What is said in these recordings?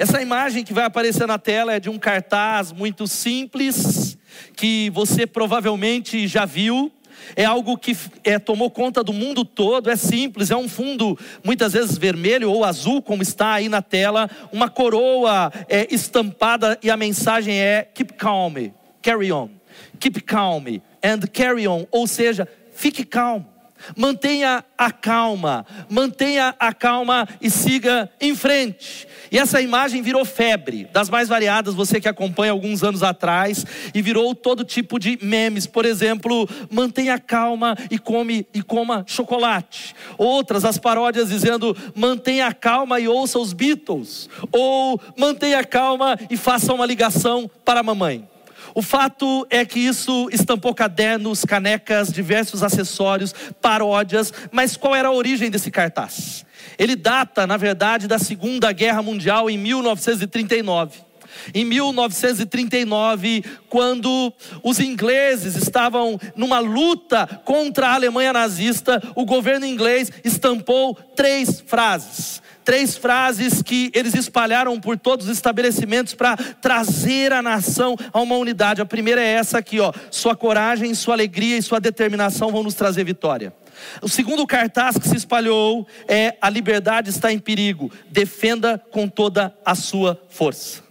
Essa imagem que vai aparecer na tela é de um cartaz muito simples, que você provavelmente já viu. É algo que é, tomou conta do mundo todo, é simples, é um fundo muitas vezes vermelho ou azul, como está aí na tela, uma coroa é, estampada e a mensagem é: Keep calm, carry on. Keep calm and carry on, ou seja, fique calmo. Mantenha a calma, mantenha a calma e siga em frente. E essa imagem virou febre, das mais variadas, você que acompanha alguns anos atrás, e virou todo tipo de memes. Por exemplo, mantenha calma e come e coma chocolate. Outras, as paródias dizendo: mantenha calma e ouça os Beatles. Ou mantenha calma e faça uma ligação para a mamãe. O fato é que isso estampou cadernos, canecas, diversos acessórios, paródias, mas qual era a origem desse cartaz? Ele data, na verdade, da Segunda Guerra Mundial em 1939. Em 1939, quando os ingleses estavam numa luta contra a Alemanha nazista, o governo inglês estampou três frases três frases que eles espalharam por todos os estabelecimentos para trazer a nação a uma unidade. A primeira é essa aqui, ó: sua coragem, sua alegria e sua determinação vão nos trazer vitória. O segundo cartaz que se espalhou é: a liberdade está em perigo, defenda com toda a sua força.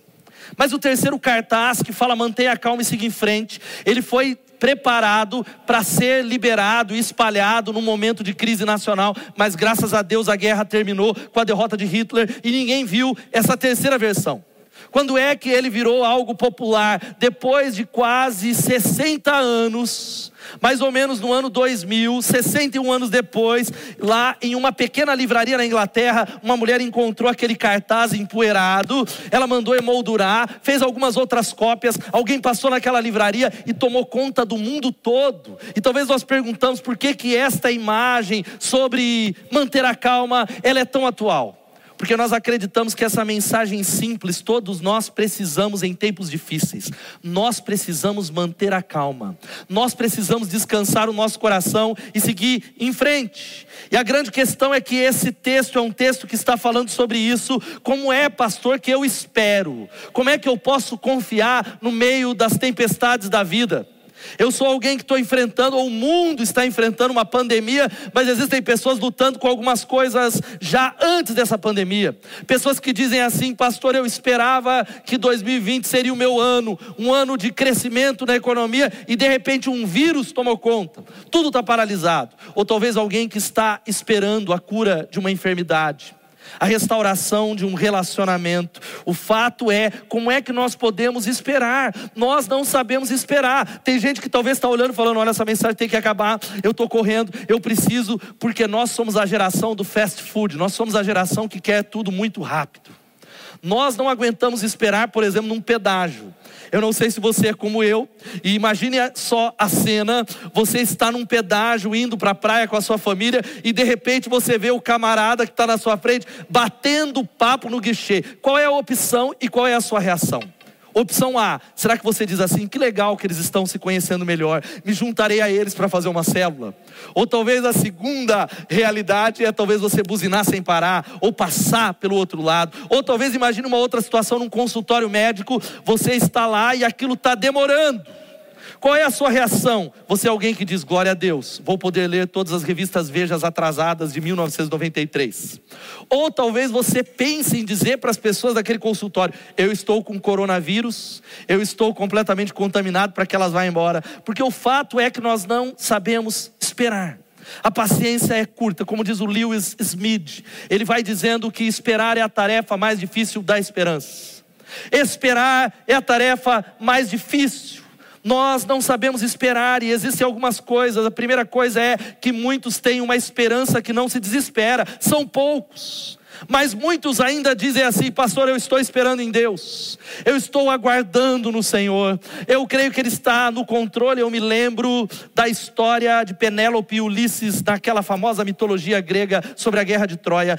Mas o terceiro cartaz que fala mantenha calma e siga em frente, ele foi preparado para ser liberado e espalhado num momento de crise nacional, mas graças a Deus a guerra terminou com a derrota de Hitler e ninguém viu essa terceira versão. Quando é que ele virou algo popular? Depois de quase 60 anos, mais ou menos no ano 2000, 61 anos depois, lá em uma pequena livraria na Inglaterra, uma mulher encontrou aquele cartaz empoeirado, ela mandou emoldurar, fez algumas outras cópias, alguém passou naquela livraria e tomou conta do mundo todo. E talvez nós perguntamos por que que esta imagem sobre manter a calma, ela é tão atual porque nós acreditamos que essa mensagem simples todos nós precisamos em tempos difíceis. Nós precisamos manter a calma. Nós precisamos descansar o nosso coração e seguir em frente. E a grande questão é que esse texto é um texto que está falando sobre isso. Como é, pastor, que eu espero? Como é que eu posso confiar no meio das tempestades da vida? Eu sou alguém que estou enfrentando, ou o mundo está enfrentando uma pandemia, mas existem pessoas lutando com algumas coisas já antes dessa pandemia. Pessoas que dizem assim, pastor, eu esperava que 2020 seria o meu ano, um ano de crescimento na economia, e de repente um vírus tomou conta, tudo está paralisado. Ou talvez alguém que está esperando a cura de uma enfermidade a restauração de um relacionamento. O fato é, como é que nós podemos esperar? Nós não sabemos esperar. Tem gente que talvez está olhando falando: olha, essa mensagem tem que acabar, eu estou correndo, eu preciso, porque nós somos a geração do fast food, nós somos a geração que quer tudo muito rápido. Nós não aguentamos esperar, por exemplo, num pedágio. Eu não sei se você é como eu, e imagine só a cena: você está num pedágio indo para a praia com a sua família, e de repente você vê o camarada que está na sua frente batendo papo no guichê. Qual é a opção e qual é a sua reação? Opção A, será que você diz assim, que legal que eles estão se conhecendo melhor, me juntarei a eles para fazer uma célula? Ou talvez a segunda realidade é talvez você buzinar sem parar, ou passar pelo outro lado, ou talvez imagine uma outra situação num consultório médico, você está lá e aquilo está demorando. Qual é a sua reação? Você é alguém que diz glória a Deus, vou poder ler todas as revistas Vejas atrasadas de 1993. Ou talvez você pense em dizer para as pessoas daquele consultório: eu estou com coronavírus, eu estou completamente contaminado para que elas vá embora. Porque o fato é que nós não sabemos esperar. A paciência é curta, como diz o Lewis Smith. Ele vai dizendo que esperar é a tarefa mais difícil da esperança. Esperar é a tarefa mais difícil. Nós não sabemos esperar e existem algumas coisas. A primeira coisa é que muitos têm uma esperança que não se desespera, são poucos. Mas muitos ainda dizem assim, pastor, eu estou esperando em Deus, eu estou aguardando no Senhor, eu creio que Ele está no controle. Eu me lembro da história de Penélope e Ulisses, naquela famosa mitologia grega sobre a guerra de Troia.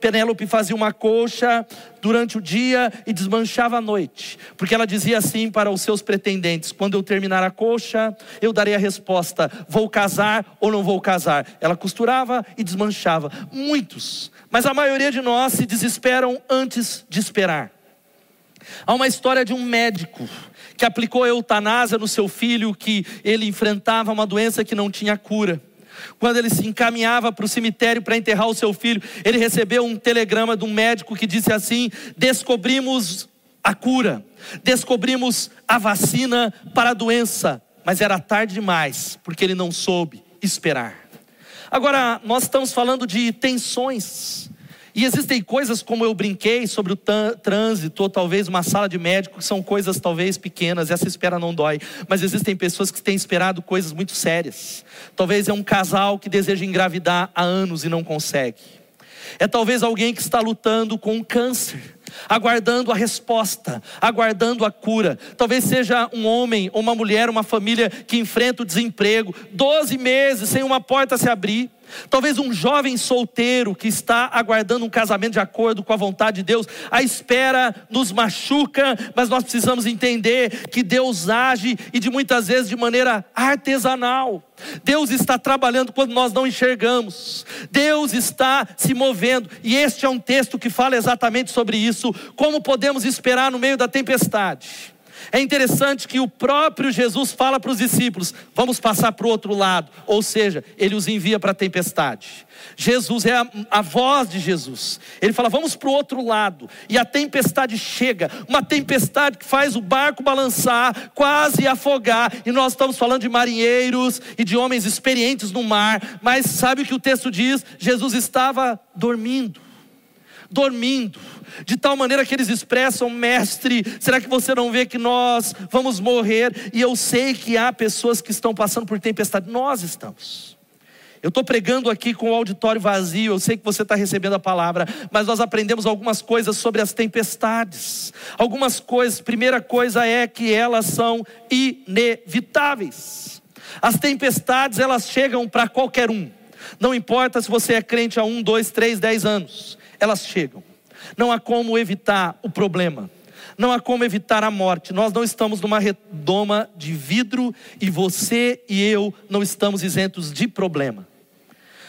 Penélope fazia uma colcha durante o dia e desmanchava à noite, porque ela dizia assim para os seus pretendentes: quando eu terminar a coxa, eu darei a resposta: vou casar ou não vou casar. Ela costurava e desmanchava. Muitos Mas a maioria de nós se desesperam antes de esperar. Há uma história de um médico que aplicou eutanásia no seu filho, que ele enfrentava uma doença que não tinha cura. Quando ele se encaminhava para o cemitério para enterrar o seu filho, ele recebeu um telegrama de um médico que disse assim: Descobrimos a cura, descobrimos a vacina para a doença, mas era tarde demais, porque ele não soube esperar. Agora, nós estamos falando de tensões. E existem coisas como eu brinquei sobre o trânsito, ou talvez uma sala de médico, que são coisas talvez pequenas, essa espera não dói. Mas existem pessoas que têm esperado coisas muito sérias. Talvez é um casal que deseja engravidar há anos e não consegue. É talvez alguém que está lutando com um câncer aguardando a resposta, aguardando a cura. Talvez seja um homem ou uma mulher, uma família que enfrenta o desemprego, 12 meses sem uma porta se abrir. Talvez um jovem solteiro que está aguardando um casamento de acordo com a vontade de Deus, a espera nos machuca, mas nós precisamos entender que Deus age e de muitas vezes de maneira artesanal. Deus está trabalhando quando nós não enxergamos. Deus está se movendo, e este é um texto que fala exatamente sobre isso, como podemos esperar no meio da tempestade. É interessante que o próprio Jesus fala para os discípulos: vamos passar para o outro lado, ou seja, ele os envia para a tempestade. Jesus é a, a, voz de Jesus. Ele fala: vamos para o outro lado, e a tempestade chega, uma tempestade que faz o barco balançar, quase afogar, e nós estamos falando de marinheiros e de homens experientes no mar, mas sabe o que o texto diz? Jesus estava dormindo. Dormindo, de tal maneira que eles expressam, mestre, será que você não vê que nós vamos morrer? E eu sei que há pessoas que estão passando por tempestade, nós estamos. Eu estou pregando aqui com o auditório vazio, eu sei que você está recebendo a palavra, mas nós aprendemos algumas coisas sobre as tempestades. Algumas coisas, primeira coisa é que elas são inevitáveis. As tempestades, elas chegam para qualquer um. Não importa se você é crente há um, dois, três, dez anos elas chegam. Não há como evitar o problema. Não há como evitar a morte. Nós não estamos numa redoma de vidro e você e eu não estamos isentos de problema.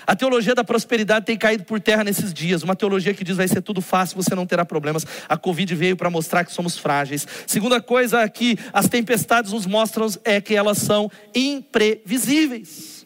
A teologia da prosperidade tem caído por terra nesses dias. Uma teologia que diz vai ser tudo fácil, você não terá problemas. A Covid veio para mostrar que somos frágeis. Segunda coisa que as tempestades nos mostram é que elas são imprevisíveis.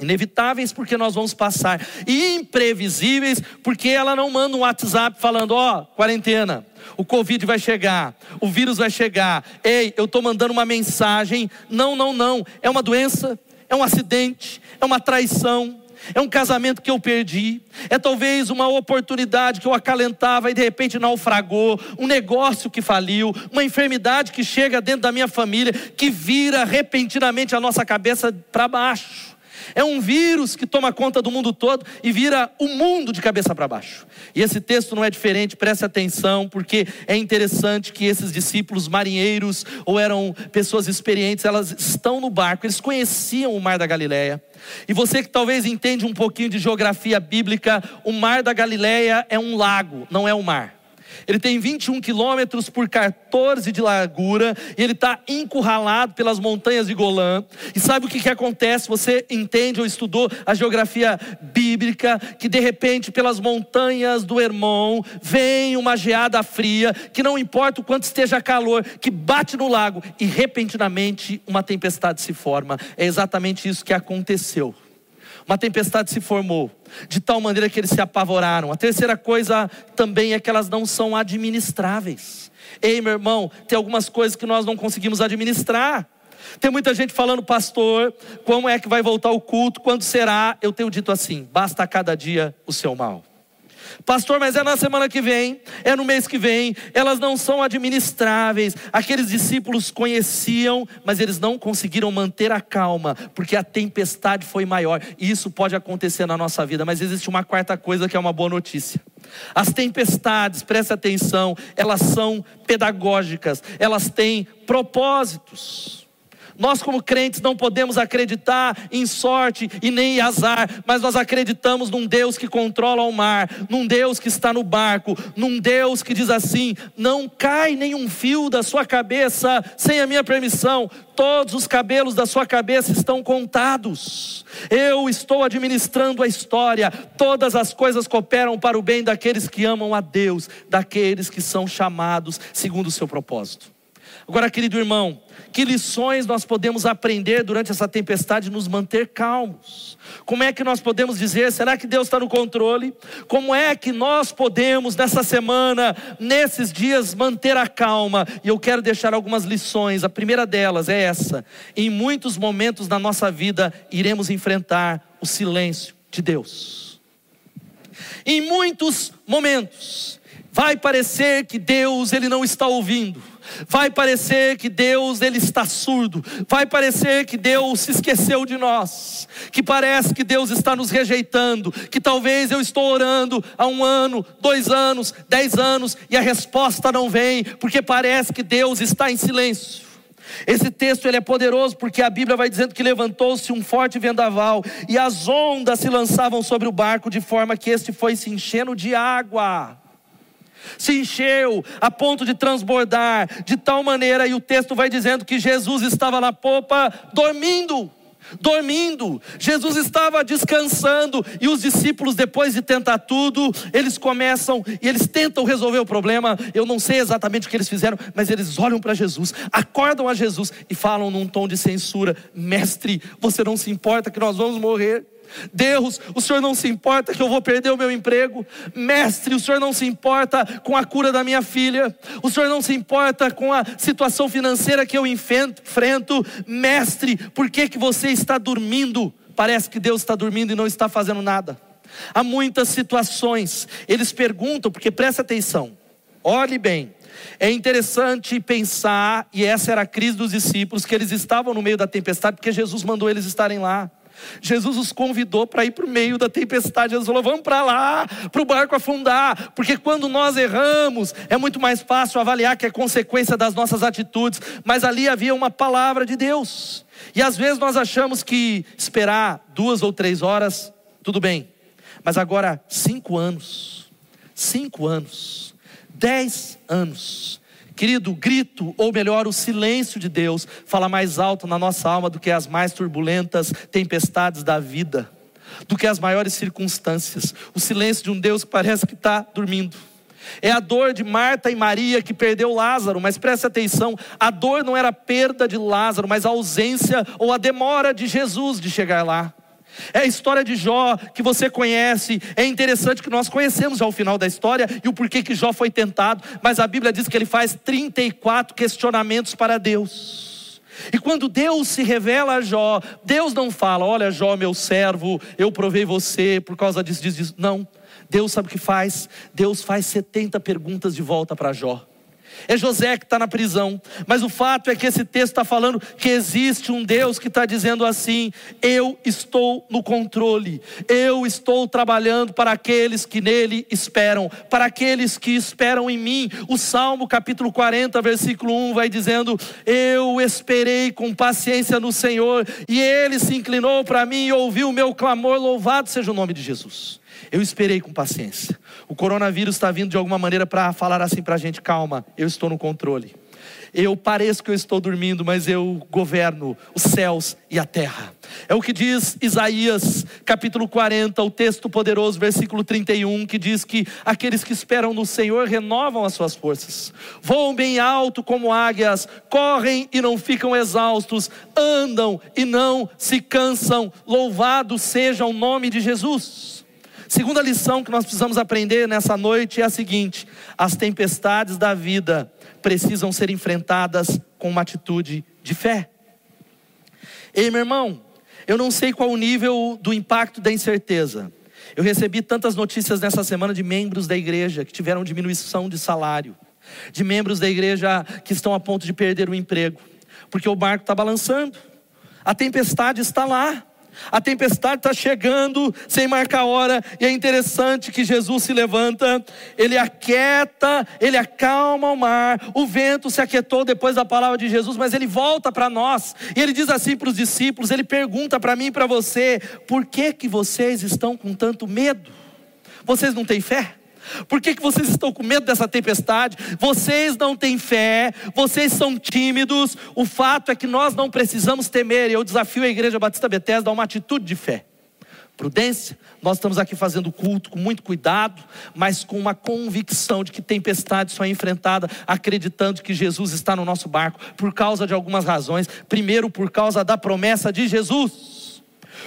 Inevitáveis porque nós vamos passar, e imprevisíveis porque ela não manda um WhatsApp falando: ó, oh, quarentena, o Covid vai chegar, o vírus vai chegar. Ei, eu estou mandando uma mensagem. Não, não, não. É uma doença, é um acidente, é uma traição, é um casamento que eu perdi, é talvez uma oportunidade que eu acalentava e de repente naufragou, um negócio que faliu, uma enfermidade que chega dentro da minha família, que vira repentinamente a nossa cabeça para baixo. É um vírus que toma conta do mundo todo e vira o mundo de cabeça para baixo. E esse texto não é diferente, preste atenção, porque é interessante que esses discípulos marinheiros, ou eram pessoas experientes, elas estão no barco, eles conheciam o mar da Galileia. E você que talvez entende um pouquinho de geografia bíblica, o mar da Galileia é um lago, não é um mar. Ele tem 21 quilômetros por 14 de largura e ele está encurralado pelas montanhas de Golã. E sabe o que, que acontece? Você entende ou estudou a geografia bíblica que de repente pelas montanhas do Hermon vem uma geada fria que não importa o quanto esteja calor, que bate no lago e repentinamente uma tempestade se forma. É exatamente isso que aconteceu. Uma tempestade se formou, de tal maneira que eles se apavoraram. A terceira coisa também é que elas não são administráveis. Ei, meu irmão, tem algumas coisas que nós não conseguimos administrar. Tem muita gente falando, pastor, como é que vai voltar o culto? Quando será? Eu tenho dito assim: basta a cada dia o seu mal. Pastor, mas é na semana que vem, é no mês que vem, elas não são administráveis. Aqueles discípulos conheciam, mas eles não conseguiram manter a calma, porque a tempestade foi maior. E isso pode acontecer na nossa vida, mas existe uma quarta coisa que é uma boa notícia. As tempestades, preste atenção, elas são pedagógicas, elas têm propósitos. Nós, como crentes, não podemos acreditar em sorte e nem em azar, mas nós acreditamos num Deus que controla o mar, num Deus que está no barco, num Deus que diz assim: não cai nenhum fio da sua cabeça sem a minha permissão, todos os cabelos da sua cabeça estão contados. Eu estou administrando a história, todas as coisas cooperam para o bem daqueles que amam a Deus, daqueles que são chamados segundo o seu propósito. Agora, querido irmão, que lições nós podemos aprender durante essa tempestade nos manter calmos? Como é que nós podemos dizer, será que Deus está no controle? Como é que nós podemos, nessa semana, nesses dias, manter a calma? E eu quero deixar algumas lições. A primeira delas é essa: em muitos momentos da nossa vida, iremos enfrentar o silêncio de Deus. Em muitos momentos, vai parecer que Deus ele não está ouvindo Vai parecer que Deus ele está surdo, vai parecer que Deus se esqueceu de nós, que parece que Deus está nos rejeitando, que talvez eu estou orando há um ano, dois anos, dez anos e a resposta não vem, porque parece que Deus está em silêncio. Esse texto ele é poderoso porque a Bíblia vai dizendo que levantou-se um forte vendaval e as ondas se lançavam sobre o barco de forma que este foi se enchendo de água se encheu a ponto de transbordar, de tal maneira, e o texto vai dizendo que Jesus estava na popa dormindo. Dormindo, Jesus estava descansando, e os discípulos, depois de tentar tudo, eles começam e eles tentam resolver o problema. Eu não sei exatamente o que eles fizeram, mas eles olham para Jesus, acordam a Jesus e falam num tom de censura: Mestre, você não se importa que nós vamos morrer? Deus, o Senhor não se importa que eu vou perder o meu emprego. Mestre, o Senhor não se importa com a cura da minha filha. O Senhor não se importa com a situação financeira que eu enfrento. Mestre, por que, que você está dormindo? Parece que Deus está dormindo e não está fazendo nada. Há muitas situações, eles perguntam, porque presta atenção, olhe bem. É interessante pensar, e essa era a crise dos discípulos, que eles estavam no meio da tempestade, porque Jesus mandou eles estarem lá. Jesus os convidou para ir para o meio da tempestade. Jesus falou: vamos para lá, para o barco afundar, porque quando nós erramos, é muito mais fácil avaliar que é consequência das nossas atitudes, mas ali havia uma palavra de Deus. E às vezes nós achamos que esperar duas ou três horas, tudo bem, mas agora cinco anos, cinco anos, dez anos, Querido, o grito, ou melhor, o silêncio de Deus, fala mais alto na nossa alma do que as mais turbulentas tempestades da vida, do que as maiores circunstâncias. O silêncio de um Deus que parece que está dormindo. É a dor de Marta e Maria que perdeu Lázaro, mas preste atenção: a dor não era a perda de Lázaro, mas a ausência ou a demora de Jesus de chegar lá. É a história de Jó que você conhece. É interessante que nós conhecemos já o final da história e o porquê que Jó foi tentado, mas a Bíblia diz que ele faz 34 questionamentos para Deus. E quando Deus se revela a Jó, Deus não fala: Olha, Jó, meu servo, eu provei você por causa disso, disso, disso. Não. Deus sabe o que faz? Deus faz 70 perguntas de volta para Jó. É José que está na prisão. Mas o fato é que esse texto está falando que existe um Deus que está dizendo assim: Eu estou no controle, eu estou trabalhando para aqueles que nele esperam, para aqueles que esperam em mim. O Salmo capítulo 40, versículo 1 vai dizendo: Eu esperei com paciência no Senhor, e ele se inclinou para mim e ouviu o meu clamor. Louvado seja o nome de Jesus. Eu esperei com paciência. O coronavírus está vindo de alguma maneira para falar assim para a gente: calma, eu estou no controle. Eu pareço que eu estou dormindo, mas eu governo os céus e a terra. É o que diz Isaías, capítulo 40, o texto poderoso, versículo 31, que diz que aqueles que esperam no Senhor renovam as suas forças, voam bem alto como águias, correm e não ficam exaustos, andam e não se cansam. Louvado seja o nome de Jesus. Segunda lição que nós precisamos aprender nessa noite é a seguinte: as tempestades da vida precisam ser enfrentadas com uma atitude de fé. Ei, meu irmão, eu não sei qual o nível do impacto da incerteza. Eu recebi tantas notícias nessa semana de membros da igreja que tiveram diminuição de salário, de membros da igreja que estão a ponto de perder o emprego, porque o barco está balançando, a tempestade está lá. A tempestade está chegando sem marcar hora, e é interessante que Jesus se levanta, ele aquieta, ele acalma o mar, o vento se aquietou depois da palavra de Jesus, mas ele volta para nós, e ele diz assim para os discípulos: ele pergunta para mim e para você, por que, que vocês estão com tanto medo? Vocês não têm fé? Por que, que vocês estão com medo dessa tempestade? Vocês não têm fé, vocês são tímidos. O fato é que nós não precisamos temer. Eu desafio a Igreja Batista Bethesda a uma atitude de fé. Prudência, nós estamos aqui fazendo culto com muito cuidado, mas com uma convicção de que tempestade só é enfrentada acreditando que Jesus está no nosso barco, por causa de algumas razões. Primeiro, por causa da promessa de Jesus.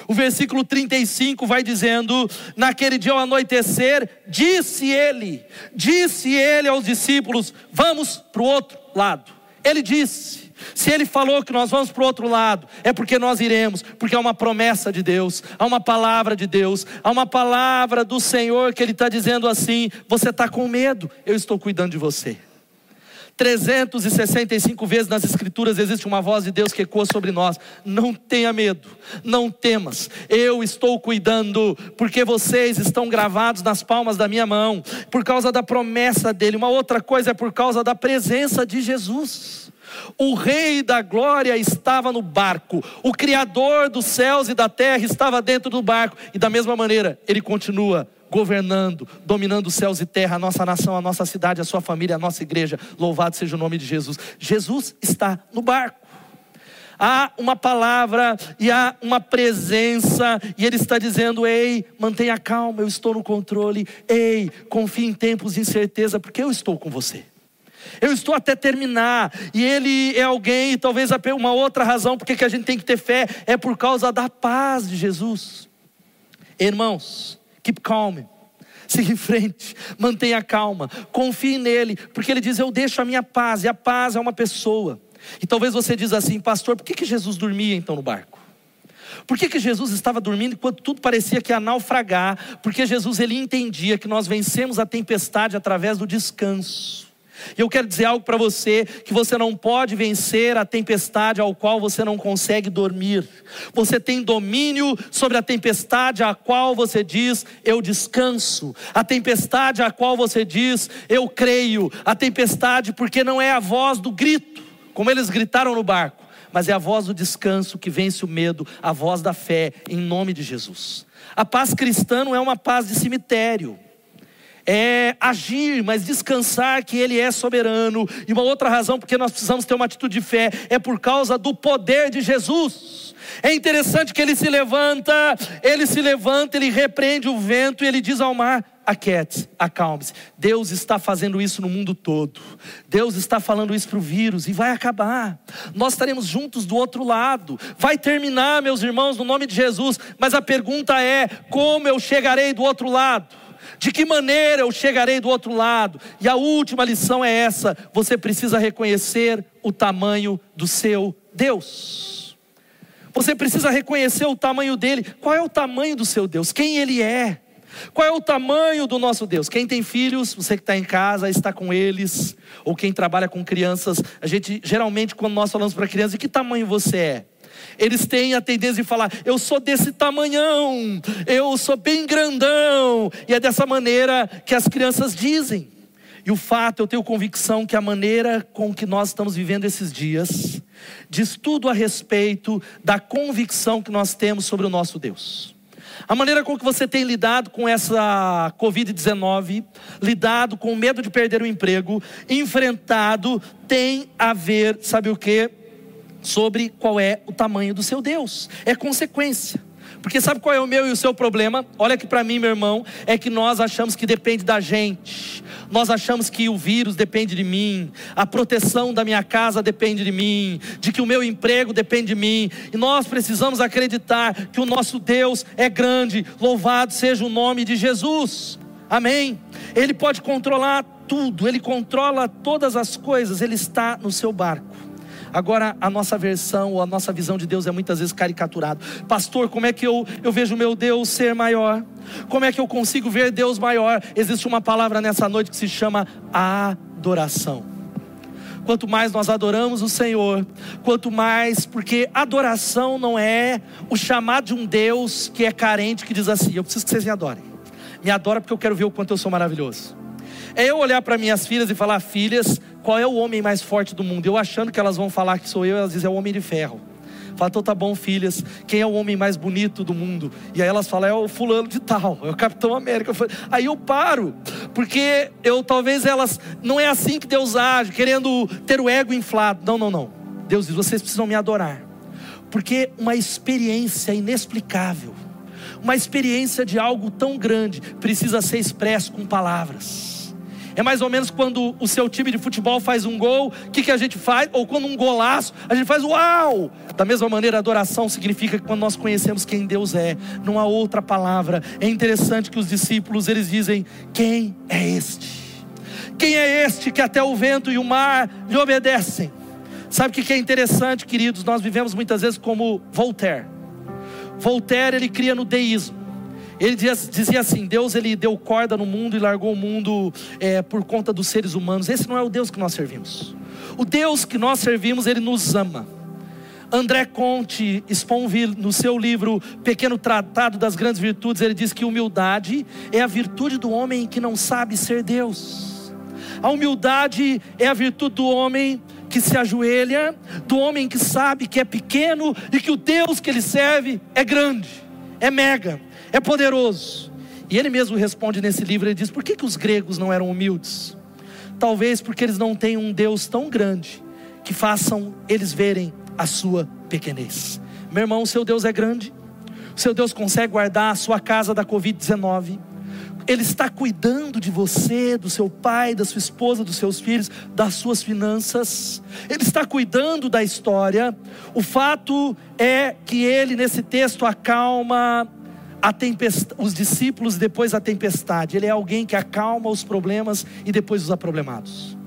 O versículo 35 vai dizendo: Naquele dia ao anoitecer, disse ele, disse ele aos discípulos: Vamos para o outro lado. Ele disse. Se ele falou que nós vamos para o outro lado, é porque nós iremos, porque há uma promessa de Deus, há uma palavra de Deus, há uma palavra do Senhor que Ele está dizendo assim: você está com medo, eu estou cuidando de você. 365 vezes nas Escrituras existe uma voz de Deus que ecoa sobre nós. Não tenha medo, não temas, eu estou cuidando, porque vocês estão gravados nas palmas da minha mão, por causa da promessa dEle. Uma outra coisa é por causa da presença de Jesus. O Rei da Glória estava no barco, o Criador dos céus e da terra estava dentro do barco, e da mesma maneira, ele continua governando, dominando céus e terra, a nossa nação, a nossa cidade, a sua família, a nossa igreja. Louvado seja o nome de Jesus. Jesus está no barco. Há uma palavra e há uma presença, e Ele está dizendo: Ei, mantenha calma, eu estou no controle. Ei, confie em tempos de incerteza, porque eu estou com você. Eu estou até terminar, e Ele é alguém, e talvez uma outra razão porque que a gente tem que ter fé é por causa da paz de Jesus. Irmãos, Keep calm. Siga em frente, mantenha calma, confie nele, porque ele diz: Eu deixo a minha paz, e a paz é uma pessoa. E talvez você diz assim, pastor, por que, que Jesus dormia então no barco? Por que, que Jesus estava dormindo enquanto tudo parecia que ia naufragar? Porque Jesus ele entendia que nós vencemos a tempestade através do descanso. E eu quero dizer algo para você: que você não pode vencer a tempestade ao qual você não consegue dormir. Você tem domínio sobre a tempestade a qual você diz, eu descanso. A tempestade a qual você diz, eu creio. A tempestade, porque não é a voz do grito, como eles gritaram no barco, mas é a voz do descanso que vence o medo, a voz da fé, em nome de Jesus. A paz cristã não é uma paz de cemitério é agir, mas descansar que Ele é soberano. E uma outra razão porque nós precisamos ter uma atitude de fé é por causa do poder de Jesus. É interessante que ele se levanta, ele se levanta, ele repreende o vento e ele diz ao mar: aquiete, acalme-se. Deus está fazendo isso no mundo todo. Deus está falando isso para o vírus e vai acabar. Nós estaremos juntos do outro lado. Vai terminar, meus irmãos, no nome de Jesus. Mas a pergunta é: como eu chegarei do outro lado? De que maneira eu chegarei do outro lado? E a última lição é essa: você precisa reconhecer o tamanho do seu Deus. Você precisa reconhecer o tamanho dele. Qual é o tamanho do seu Deus? Quem ele é? Qual é o tamanho do nosso Deus? Quem tem filhos, você que está em casa, está com eles, ou quem trabalha com crianças, a gente geralmente, quando nós falamos para crianças, de que tamanho você é? Eles têm a tendência de falar: eu sou desse tamanhão, eu sou bem grandão, e é dessa maneira que as crianças dizem. E o fato, eu tenho convicção que a maneira com que nós estamos vivendo esses dias diz tudo a respeito da convicção que nós temos sobre o nosso Deus. A maneira com que você tem lidado com essa Covid-19, lidado com o medo de perder o emprego, enfrentado, tem a ver, sabe o que? Sobre qual é o tamanho do seu Deus. É consequência. Porque sabe qual é o meu e o seu problema? Olha aqui para mim, meu irmão, é que nós achamos que depende da gente. Nós achamos que o vírus depende de mim, a proteção da minha casa depende de mim, de que o meu emprego depende de mim. E nós precisamos acreditar que o nosso Deus é grande. Louvado seja o nome de Jesus. Amém. Ele pode controlar tudo, ele controla todas as coisas, ele está no seu barco. Agora, a nossa versão ou a nossa visão de Deus é muitas vezes caricaturado. Pastor, como é que eu, eu vejo meu Deus ser maior? Como é que eu consigo ver Deus maior? Existe uma palavra nessa noite que se chama adoração. quanto mais nós adoramos o Senhor, quanto mais, porque adoração não é o chamado de um Deus que é carente, que diz assim: eu preciso que vocês me adorem. Me adora porque eu quero ver o quanto eu sou maravilhoso. É eu olhar para minhas filhas e falar: filhas, qual é o homem mais forte do mundo? Eu achando que elas vão falar que sou eu, elas dizem: é o homem de ferro. Fala, então tá bom, filhas, quem é o homem mais bonito do mundo? E aí elas falam, é o fulano de tal, é o Capitão América. Aí eu paro, porque eu talvez elas, não é assim que Deus age, querendo ter o ego inflado. Não, não, não. Deus diz, vocês precisam me adorar. Porque uma experiência inexplicável, uma experiência de algo tão grande, precisa ser expresso com palavras. É mais ou menos quando o seu time de futebol faz um gol, o que, que a gente faz? Ou quando um golaço, a gente faz uau! Da mesma maneira, adoração significa que quando nós conhecemos quem Deus é, não há outra palavra. É interessante que os discípulos eles dizem: Quem é este? Quem é este que até o vento e o mar lhe obedecem? Sabe o que é interessante, queridos? Nós vivemos muitas vezes como Voltaire. Voltaire ele cria no deísmo. Ele dizia assim: Deus ele deu corda no mundo e largou o mundo é, por conta dos seres humanos. Esse não é o Deus que nós servimos. O Deus que nós servimos, ele nos ama. André Conte Sponville, no seu livro Pequeno Tratado das Grandes Virtudes, ele diz que humildade é a virtude do homem que não sabe ser Deus. A humildade é a virtude do homem que se ajoelha, do homem que sabe que é pequeno e que o Deus que ele serve é grande, é mega é poderoso. E ele mesmo responde nesse livro: ele diz, por que, que os gregos não eram humildes? Talvez porque eles não têm um Deus tão grande que façam eles verem a sua pequenez. Meu irmão, seu Deus é grande, seu Deus consegue guardar a sua casa da Covid-19. Ele está cuidando de você, do seu pai, da sua esposa, dos seus filhos, das suas finanças. Ele está cuidando da história. O fato é que ele, nesse texto, acalma os discípulos depois a tempestade. Ele é alguém que acalma os problemas e depois os aproblemados.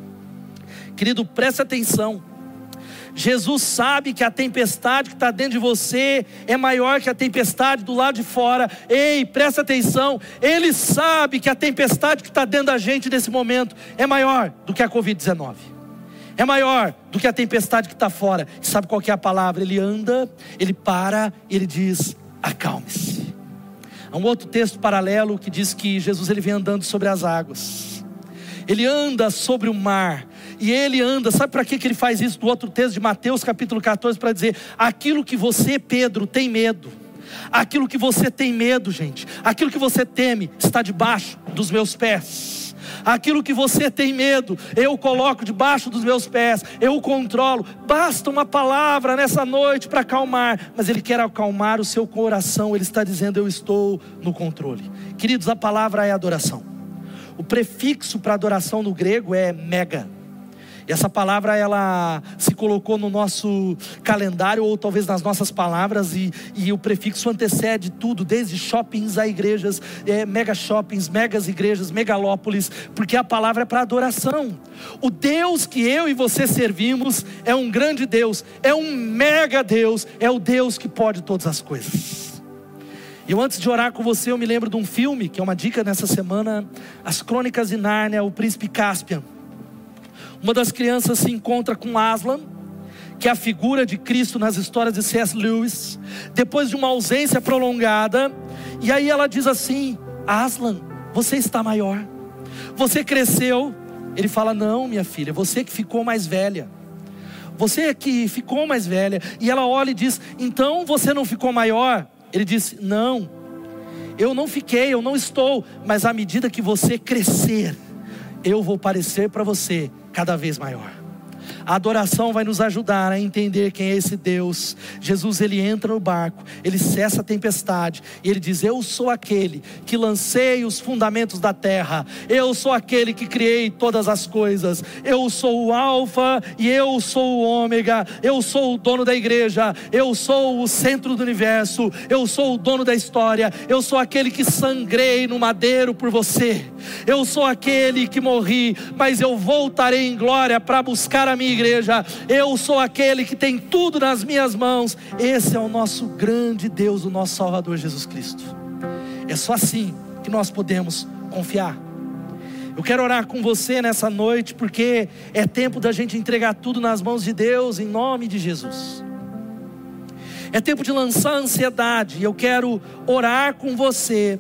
Querido, preste atenção. Jesus sabe que a tempestade que está dentro de você é maior que a tempestade do lado de fora. Ei, presta atenção. Ele sabe que a tempestade que está dentro da gente nesse momento é maior do que a Covid-19. É maior do que a tempestade que está fora. sabe qual é a palavra? Ele anda, ele para, ele diz: acalme-se. Há um outro texto paralelo que diz que Jesus ele vem andando sobre as águas. Ele anda sobre o mar. E ele anda, sabe para que, que ele faz isso? Do outro texto de Mateus capítulo 14, para dizer: aquilo que você, Pedro, tem medo, aquilo que você tem medo, gente, aquilo que você teme, está debaixo dos meus pés aquilo que você tem medo, eu coloco debaixo dos meus pés, eu controlo. Basta uma palavra nessa noite para acalmar, mas Ele quer acalmar o seu coração, Ele está dizendo: Eu estou no controle. Queridos, a palavra é adoração. O prefixo para adoração no grego é mega. Essa palavra ela se colocou no nosso calendário ou talvez nas nossas palavras e, e o prefixo antecede tudo, desde shoppings a igrejas, é, mega shoppings, megas igrejas, megalópolis, porque a palavra é para adoração. O Deus que eu e você servimos é um grande Deus, é um mega Deus, é o Deus que pode todas as coisas. Eu antes de orar com você, eu me lembro de um filme, que é uma dica nessa semana, As Crônicas de Nárnia, o Príncipe Caspian. Uma das crianças se encontra com Aslan, que é a figura de Cristo nas histórias de C.S. Lewis, depois de uma ausência prolongada, e aí ela diz assim: Aslan, você está maior, você cresceu. Ele fala: Não, minha filha, você que ficou mais velha. Você que ficou mais velha. E ela olha e diz: Então você não ficou maior? Ele disse: Não, eu não fiquei, eu não estou, mas à medida que você crescer, eu vou parecer para você cada vez maior. A adoração vai nos ajudar a entender quem é esse Deus. Jesus ele entra no barco, ele cessa a tempestade e ele diz: Eu sou aquele que lancei os fundamentos da terra. Eu sou aquele que criei todas as coisas. Eu sou o alfa e eu sou o ômega. Eu sou o dono da igreja. Eu sou o centro do universo. Eu sou o dono da história. Eu sou aquele que sangrei no madeiro por você. Eu sou aquele que morri, mas eu voltarei em glória para buscar a minha igreja. Eu sou aquele que tem tudo nas minhas mãos. Esse é o nosso grande Deus, o nosso Salvador Jesus Cristo. É só assim que nós podemos confiar. Eu quero orar com você nessa noite, porque é tempo da gente entregar tudo nas mãos de Deus, em nome de Jesus. É tempo de lançar a ansiedade, eu quero orar com você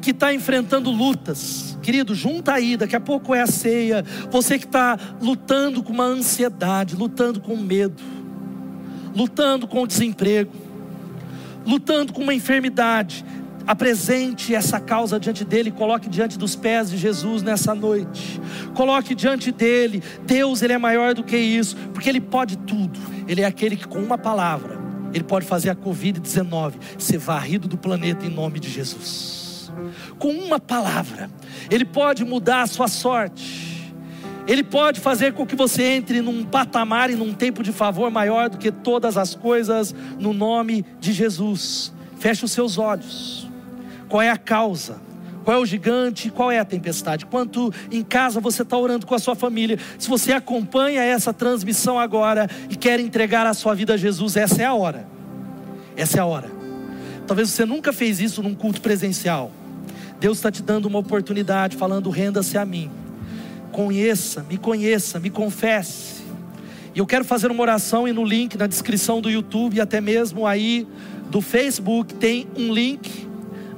que está enfrentando lutas. Querido, junta aí, daqui a pouco é a ceia. Você que está lutando com uma ansiedade, lutando com medo, lutando com o desemprego, lutando com uma enfermidade, apresente essa causa diante dele, coloque diante dos pés de Jesus nessa noite. Coloque diante dele. Deus, ele é maior do que isso, porque ele pode tudo. Ele é aquele que com uma palavra, ele pode fazer a COVID-19 ser varrido do planeta em nome de Jesus. Com uma palavra, ele pode mudar a sua sorte. Ele pode fazer com que você entre num patamar e num tempo de favor maior do que todas as coisas, no nome de Jesus. Feche os seus olhos. Qual é a causa? Qual é o gigante? Qual é a tempestade? Quanto em casa você está orando com a sua família? Se você acompanha essa transmissão agora e quer entregar a sua vida a Jesus, essa é a hora. Essa é a hora. Talvez você nunca fez isso num culto presencial. Deus está te dando uma oportunidade, falando: renda-se a mim. Conheça, me conheça, me confesse. E eu quero fazer uma oração e no link na descrição do YouTube e até mesmo aí do Facebook tem um link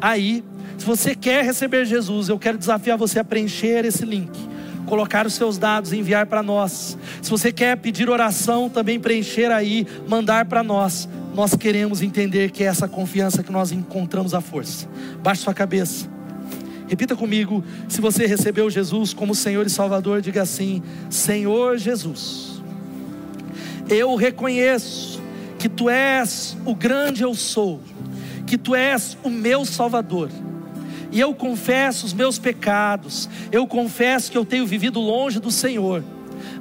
aí. Se você quer receber Jesus, eu quero desafiar você a preencher esse link, colocar os seus dados e enviar para nós. Se você quer pedir oração, também preencher aí, mandar para nós. Nós queremos entender que é essa confiança que nós encontramos a força. Baixe sua cabeça. Repita comigo, se você recebeu Jesus como Senhor e Salvador, diga assim: Senhor Jesus, eu reconheço que Tu és o grande eu sou, que Tu és o meu Salvador. E eu confesso os meus pecados, eu confesso que eu tenho vivido longe do Senhor,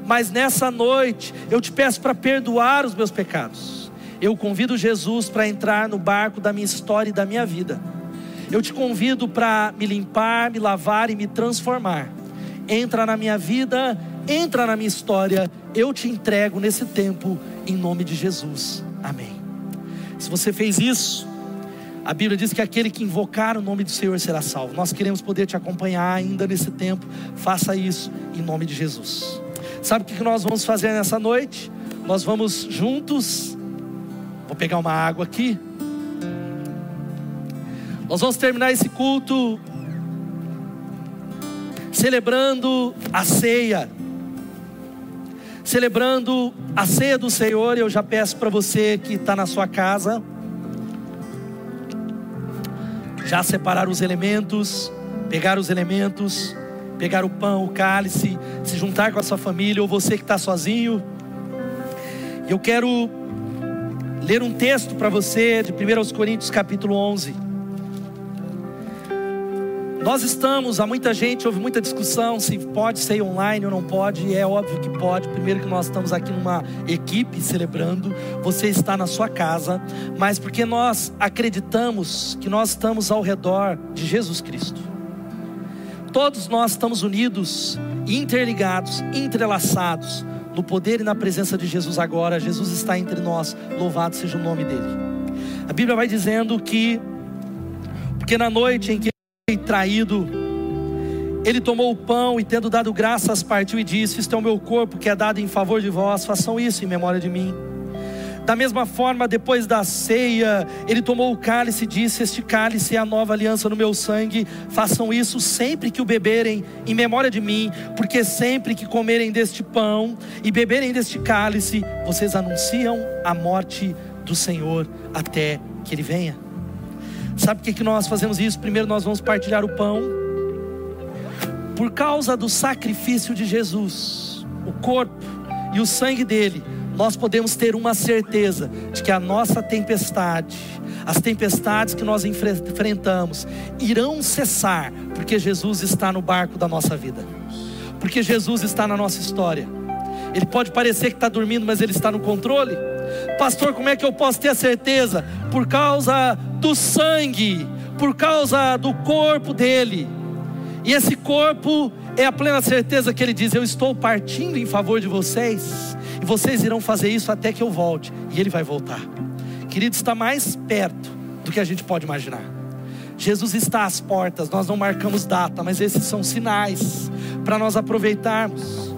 mas nessa noite eu te peço para perdoar os meus pecados. Eu convido Jesus para entrar no barco da minha história e da minha vida eu te convido para me limpar, me lavar e me transformar. Entra na minha vida, entra na minha história. Eu te entrego nesse tempo, em nome de Jesus. Amém. Se você fez isso, a Bíblia diz que aquele que invocar o nome do Senhor será salvo. Nós queremos poder te acompanhar ainda nesse tempo. Faça isso em nome de Jesus. Sabe o que nós vamos fazer nessa noite? Nós vamos juntos. Vou pegar uma água aqui. Nós vamos terminar esse culto celebrando a ceia. Celebrando a ceia do Senhor, eu já peço para você que está na sua casa, já separar os elementos, pegar os elementos, pegar o pão, o cálice, se juntar com a sua família, ou você que está sozinho. Eu quero ler um texto para você de 1 Coríntios capítulo 11. Nós estamos, há muita gente, houve muita discussão se pode ser online ou não pode, e é óbvio que pode. Primeiro que nós estamos aqui numa equipe celebrando, você está na sua casa, mas porque nós acreditamos que nós estamos ao redor de Jesus Cristo. Todos nós estamos unidos, interligados, entrelaçados no poder e na presença de Jesus agora. Jesus está entre nós, louvado seja o nome dele. A Bíblia vai dizendo que porque na noite em que traído, ele tomou o pão e, tendo dado graças, partiu e disse: Isto é o meu corpo que é dado em favor de vós, façam isso em memória de mim. Da mesma forma, depois da ceia, ele tomou o cálice e disse: Este cálice é a nova aliança no meu sangue. Façam isso sempre que o beberem, em memória de mim, porque sempre que comerem deste pão e beberem deste cálice, vocês anunciam a morte do Senhor até que ele venha. Sabe por que, que nós fazemos isso? Primeiro, nós vamos partilhar o pão. Por causa do sacrifício de Jesus, o corpo e o sangue dele, nós podemos ter uma certeza de que a nossa tempestade, as tempestades que nós enfrentamos, irão cessar, porque Jesus está no barco da nossa vida, porque Jesus está na nossa história. Ele pode parecer que está dormindo, mas ele está no controle. Pastor, como é que eu posso ter a certeza? Por causa do sangue, por causa do corpo dele. E esse corpo é a plena certeza que ele diz: Eu estou partindo em favor de vocês, e vocês irão fazer isso até que eu volte, e ele vai voltar. Querido, está mais perto do que a gente pode imaginar. Jesus está às portas, nós não marcamos data, mas esses são sinais para nós aproveitarmos.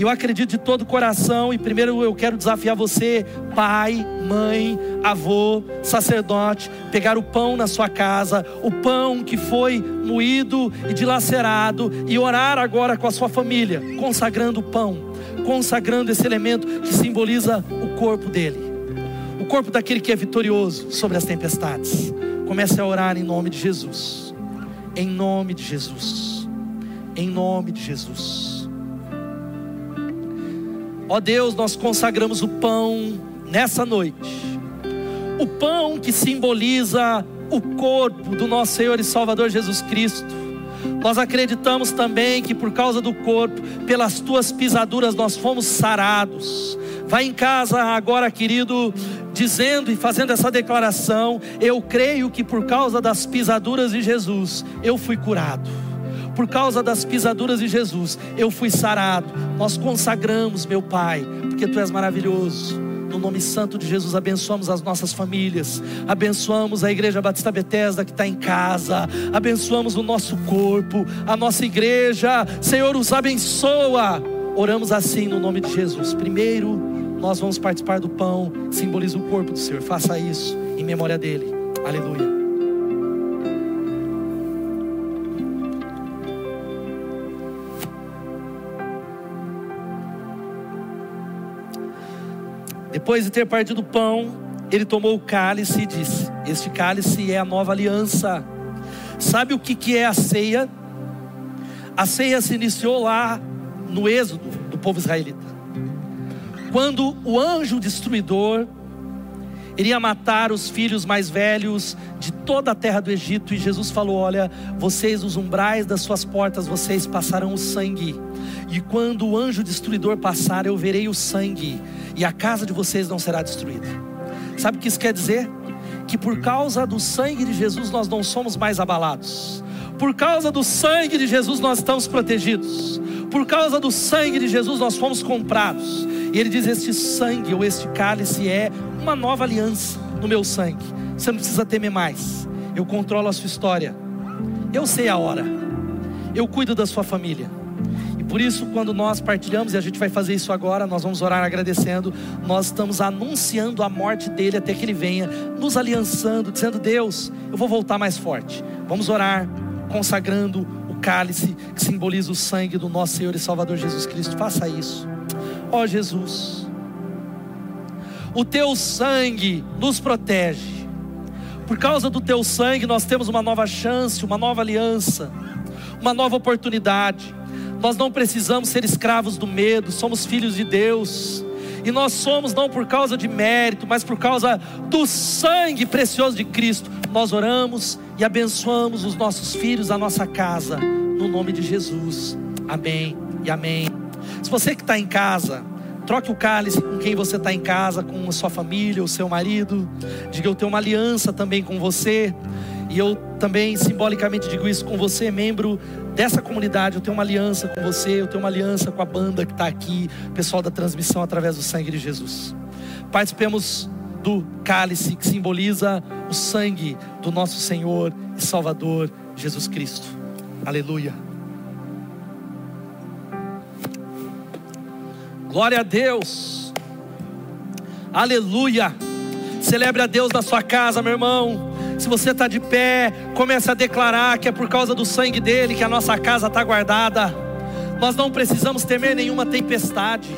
E eu acredito de todo o coração, e primeiro eu quero desafiar você, pai, mãe, avô, sacerdote, pegar o pão na sua casa, o pão que foi moído e dilacerado, e orar agora com a sua família, consagrando o pão, consagrando esse elemento que simboliza o corpo dele, o corpo daquele que é vitorioso sobre as tempestades. Comece a orar em nome de Jesus, em nome de Jesus, em nome de Jesus. Ó Deus, nós consagramos o pão nessa noite. O pão que simboliza o corpo do nosso Senhor e Salvador Jesus Cristo. Nós acreditamos também que por causa do corpo, pelas tuas pisaduras, nós fomos sarados. Vai em casa agora, querido, dizendo e fazendo essa declaração: Eu creio que por causa das pisaduras de Jesus, eu fui curado por causa das pisaduras de Jesus, eu fui sarado. Nós consagramos, meu Pai, porque Tu és maravilhoso. No nome santo de Jesus, abençoamos as nossas famílias, abençoamos a Igreja Batista Betesda que está em casa, abençoamos o nosso corpo, a nossa igreja. Senhor, os abençoa. Oramos assim no nome de Jesus. Primeiro, nós vamos participar do pão, que simboliza o corpo do Senhor. Faça isso em memória dele. Aleluia. Depois de ter partido o pão, ele tomou o cálice e disse: Este cálice é a nova aliança. Sabe o que, que é a ceia? A ceia se iniciou lá no êxodo do povo israelita. Quando o anjo destruidor iria matar os filhos mais velhos de toda a terra do Egito, e Jesus falou: Olha, vocês, os umbrais das suas portas, vocês passarão o sangue, e quando o anjo destruidor passar, eu verei o sangue, e a casa de vocês não será destruída. Sabe o que isso quer dizer? Que por causa do sangue de Jesus nós não somos mais abalados. Por causa do sangue de Jesus nós estamos protegidos. Por causa do sangue de Jesus nós fomos comprados. E ele diz: Este sangue ou este cálice é uma nova aliança no meu sangue. Você não precisa temer mais. Eu controlo a sua história. Eu sei a hora. Eu cuido da sua família. Por isso, quando nós partilhamos, e a gente vai fazer isso agora, nós vamos orar agradecendo, nós estamos anunciando a morte dele até que ele venha, nos aliançando, dizendo: Deus, eu vou voltar mais forte. Vamos orar, consagrando o cálice que simboliza o sangue do nosso Senhor e Salvador Jesus Cristo. Faça isso, ó oh, Jesus, o teu sangue nos protege. Por causa do teu sangue, nós temos uma nova chance, uma nova aliança, uma nova oportunidade. Nós não precisamos ser escravos do medo, somos filhos de Deus. E nós somos não por causa de mérito, mas por causa do sangue precioso de Cristo. Nós oramos e abençoamos os nossos filhos, a nossa casa, no nome de Jesus. Amém e amém. Se você que está em casa, troque o cálice com quem você está em casa, com a sua família, o seu marido. Diga eu tenho uma aliança também com você. E eu também simbolicamente digo isso com você, membro dessa comunidade. Eu tenho uma aliança com você, eu tenho uma aliança com a banda que está aqui, pessoal da transmissão através do sangue de Jesus. Participemos do cálice que simboliza o sangue do nosso Senhor e Salvador Jesus Cristo. Aleluia. Glória a Deus. Aleluia. Celebre a Deus na sua casa, meu irmão. Se você está de pé, comece a declarar que é por causa do sangue dele que a nossa casa está guardada. Nós não precisamos temer nenhuma tempestade.